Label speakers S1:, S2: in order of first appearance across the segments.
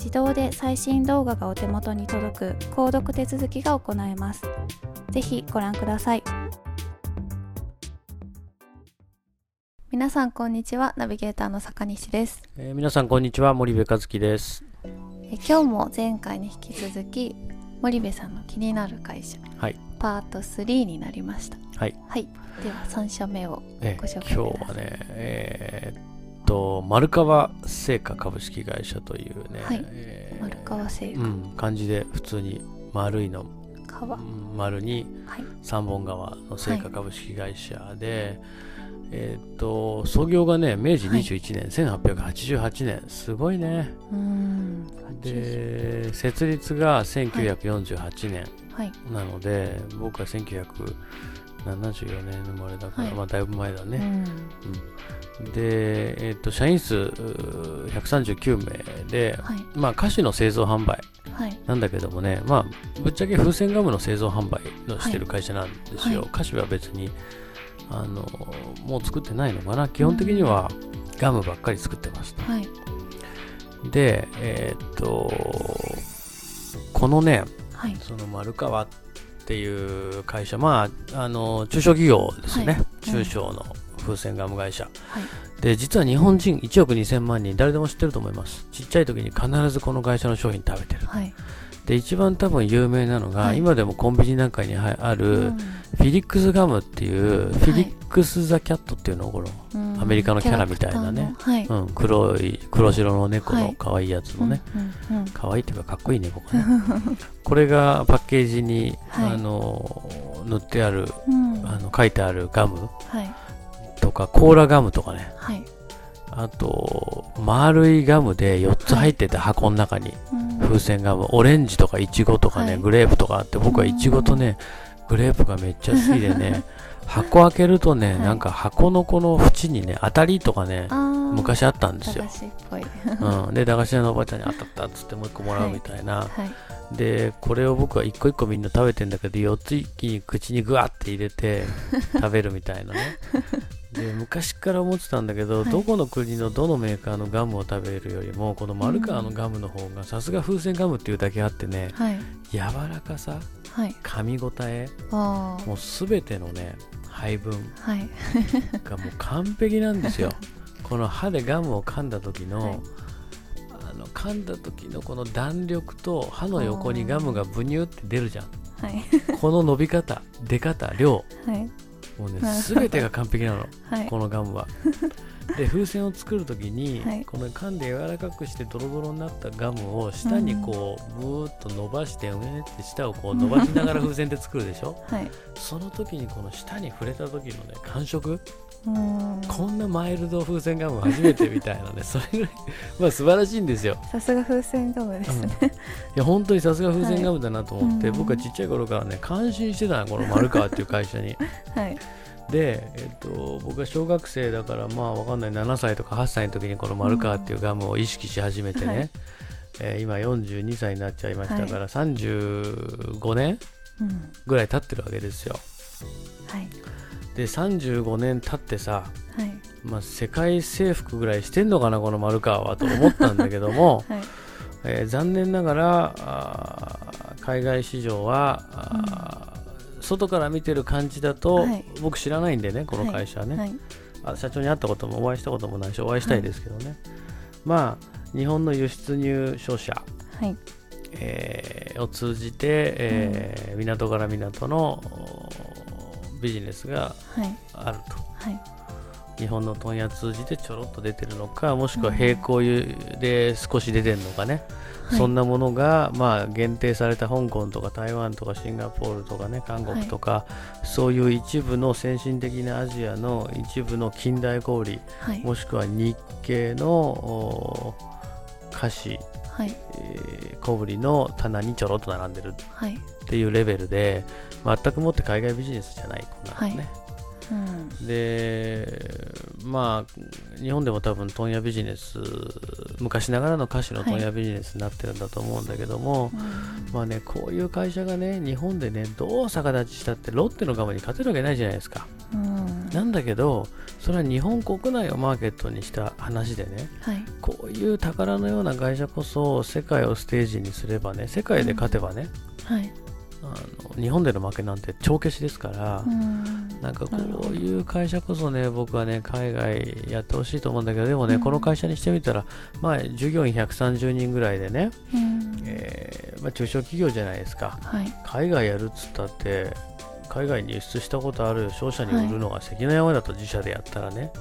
S1: 自動で最新動画がお手元に届く購読手続きが行えます。ぜひご覧ください。皆さんこんにちは、ナビゲーターの坂西です。
S2: えー、皆さんこんにちは、森部和樹です。
S1: え今日も前回に引き続き森部さんの気になる会社、
S2: はい、
S1: パート3になりました。
S2: はい。
S1: はい、では3社目をご紹介ください。
S2: えー、今日はね、えーと丸川製菓株式会社というね、
S1: はい。えー、丸川製菓、う
S2: ん、漢字で普通に丸いの丸に三本川の製菓株式会社で、はい、えっ、と創業がね明治21年、はい、1888年。すごいね。で設立が1948年なので、僕は1900 74年生まれだから、はい、まあだいぶ前だね、うん、うん、で、えーと、社員数139名で、はい、まあ菓子の製造販売なんだけどもね、まあぶっちゃけ風船ガムの製造販売のしてる会社なんですよ、菓子は別にあのもう作ってないのかな。基本的にはガムばっかり作ってます、ね、でえっ、ー、とこのね、その丸川ってっていう会社、まあ、あの中小企業ですね、はい、中小の風船ガム会社、はい、で実は日本人1億2000万人、誰でも知ってると思います、ちっちゃい時に必ずこの会社の商品食べてる、はい、で一番多分有名なのが、今でもコンビニなんかにある、フィリックスガムっていう、フィリックス・ザ・キャットっていうのをこの、アメリカのキャラみたいなね、うん、黒い黒白の猫の可愛いやつのね、可愛いっていうかかっこいい猫かね。これがパッケージに、あの塗ってある、あの書いてあるガムとか、コーラガムとかね、あと丸いガムで4つ入ってて箱の中に、風船ガムオレンジとかイチゴとかね、グレープとかあって僕はイチゴとね、グレープがめっちゃ好きでね 箱開けるとね、なんか箱のこの縁にね当たりとかね昔あったんですよ、うん、で駄菓子屋のおばちゃんに当たったっつってもう一個もらうみたいな、でこれを僕は一個一個みんな食べてんだけど4つ一気に口にグワって入れて 食べるみたいなね。で昔から思ってたんだけど、はい、どこの国のどのメーカーのガムを食べるよりもこの丸川のガムの方がさすが風船ガムっていうだけあってね、はい、柔らかさ、はい、噛み応えもう全てのね配分がもう完璧なんですよ。この歯でガムを噛んだ時の、あの噛んだ時のこの弾力と歯の横にガムがブニュって出るじゃん、この伸び方出方量、もうね、すべてが完璧なの、はい、このガムは。で風船を作るときに、はい、この噛んで柔らかくしてドロドロになったガムを下にこう、ブーッと伸ばしてうねって下をこう伸ばしながら風船で作るでしょ、はい、その時にこの下に触れた時のね感触？こんなマイルド風船ガム初めてみたいなねそれぐらいまあ素晴らしいんですよ。
S1: さすが風船ガムですね、うん、い
S2: や本当にさすが風船ガムだなと思って、はい、僕はちっちゃい頃からね感心してたのこの丸川っていう会社に。はいで、えっと、僕は小学生だからまあわかんない7歳とか8歳の時にこの丸川っていうガムを意識し始めてね、はい、えー、今42歳になっちゃいましたから、はい、35年ぐらい経ってるわけですよ。はい、で35年経ってさ、はい、まあ、世界征服ぐらいしてんのかなこの丸川はと思ったんだけども、はい、えー、残念ながら海外市場は、外から見てる感じだと、はい、僕知らないんでねこの会社ね、はい、あ社長に会ったこともお会いしたこともないしお会いしたいですけどね、まあ日本の輸出入商社、はい。えー、を通じて、えー、うん、港から港のビジネスがあると、はい日本の問屋通じてちょろっと出てるのかもしくは並行で少し出てるのかね、そんなものが、まあ、限定された香港とか台湾とかシンガポールとかね韓国とか、はい、そういう一部の先進的なアジアの一部の近代小売、はい、もしくは日系の菓子、はい。えー、小売の棚にちょろっと並んでるっていうレベルで、全くもって海外ビジネスじゃないこんなのね。うん、でまあ日本でも多分問屋ビジネス昔ながらの菓子の問屋ビジネスになってるんだと思うんだけども、はいまあねこういう会社がね日本でねどう逆立ちしたってロッテのガムに勝てるわけないじゃないですか、うん、なんだけどそれは日本国内をマーケットにした話でね、はい、こういう宝のような会社こそ世界をステージにすればね世界で勝てばね、うん、はいあの日本での負けなんて帳消しですから、うん、なんかこういう会社こそね、僕はね、海外やってほしいと思うんだけど、でもね、うん、この会社にしてみたら、まあ、従業員130人ぐらいでね、うん、えー、まあ、中小企業じゃないですか、はい、海外やるっつったって、海外に輸出したことある商社に売るのが関の山だと自社でやったらね、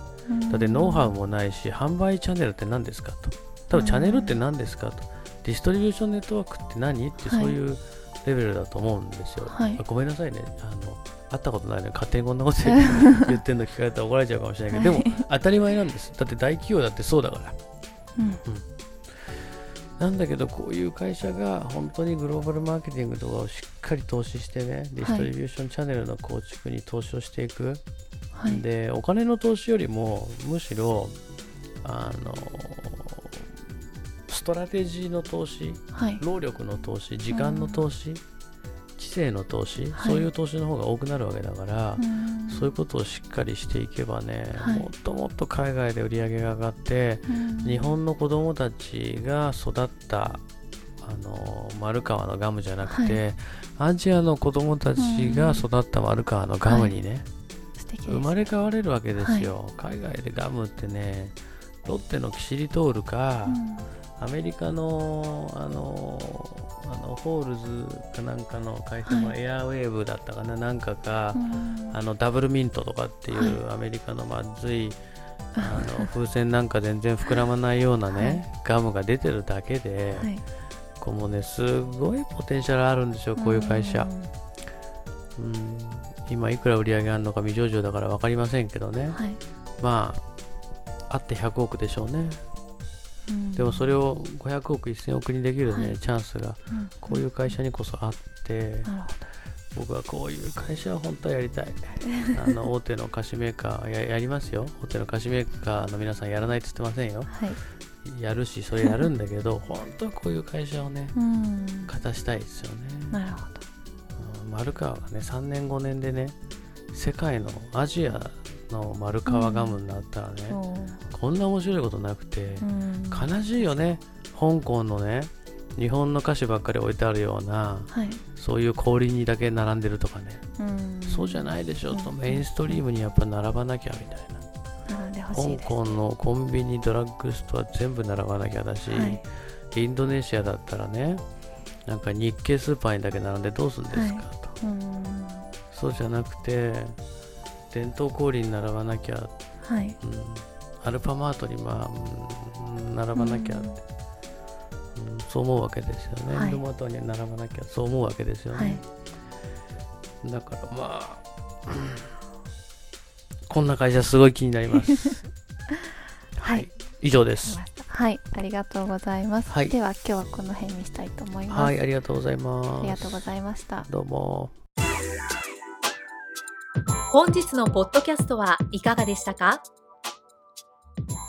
S2: だってノウハウもないし、販売チャンネルって何ですかと、多分チャンネルって何ですかと、ディストリビューションネットワークって何ってそういう、はいレベルだと思うんですよ。はい、ごめんなさいね。あの会ったことないのに勝手にこんなこと 言ってんの聞かれたら怒られちゃうかもしれないけど、でも当たり前なんです。だって大企業だってそうだから。うん、うんなんだけど、こういう会社が本当にグローバルマーケティングとかをしっかり投資してね、ディストリビューションチャンネルの構築に投資をしていく。はい、で、お金の投資よりも、むしろ、あの、ストラテジーの投資、はい、労力の投資、時間の投資、知性の投資、はい、そういう投資の方が多くなるわけだから、そういうことをしっかりしていけばね、はい、もっともっと海外で売り上げが上がって、日本の子供たちが育ったあの丸川のガムじゃなくて、アジアの子供たちが育った丸川のガムにね、生まれ変われるわけですよ、海外でガムってねロッテのキシリトールか、アメリカのあのあのホールズかなんかの会社のエアウェーブだったかな、はい、なんかか、あのダブルミントとかっていうアメリカのまずい、あの風船なんか全然膨らまないようなね、はい、ガムが出てるだけで、はい、こうもねすごいポテンシャルあるんですよこういう会社。うん。今いくら売り上げあるのか未上場だから分かりませんけどね、まああって100億でしょうね。でもそれを500億1000億にできるね、はい、チャンスが。こういう会社にこそあって、僕はこういう会社は本当はやりたい。あの大手の菓子メーカーややりますよ。大手の菓子メーカーの皆さんやらないって言ってませんよ、はい、やるしそれやるんだけど 本当はこういう会社をね勝たしたいですよね。なるほど。丸川がね3年5年でね世界のアジアの丸川ガムになったらね、うん、こんな面白いことなくて、うん、悲しいよね。香港のね日本の歌詞ばっかり置いてあるような、はい、そういう氷にだけ並んでるとかね、うん、そうじゃないでしょ、とメインストリームにやっぱ並ばなきゃみたいな。香港のコンビニドラッグストア全部並ばなきゃだし、はい、インドネシアだったらねなんか日系スーパーにだけ並んでどうするんですか、はい、とそうじゃなくて伝統氷に並ばなきゃ、はい。うん、アルファマートにまあ、うん、並ばなきゃって、うん、そう思うわけですよね、はい、ドマートに並ばなきゃそう思うわけですよね、はい、だからまあ、うん、こんな会社すごい気になります。はい、以上です。
S1: はい。ありがとうございます、はい、では今日はこの辺にしたいと思います。
S2: はい。ありがとうございます。
S1: ありがとうございました。
S2: どうも。
S3: 本日のポッドキャストはいかがでしたか？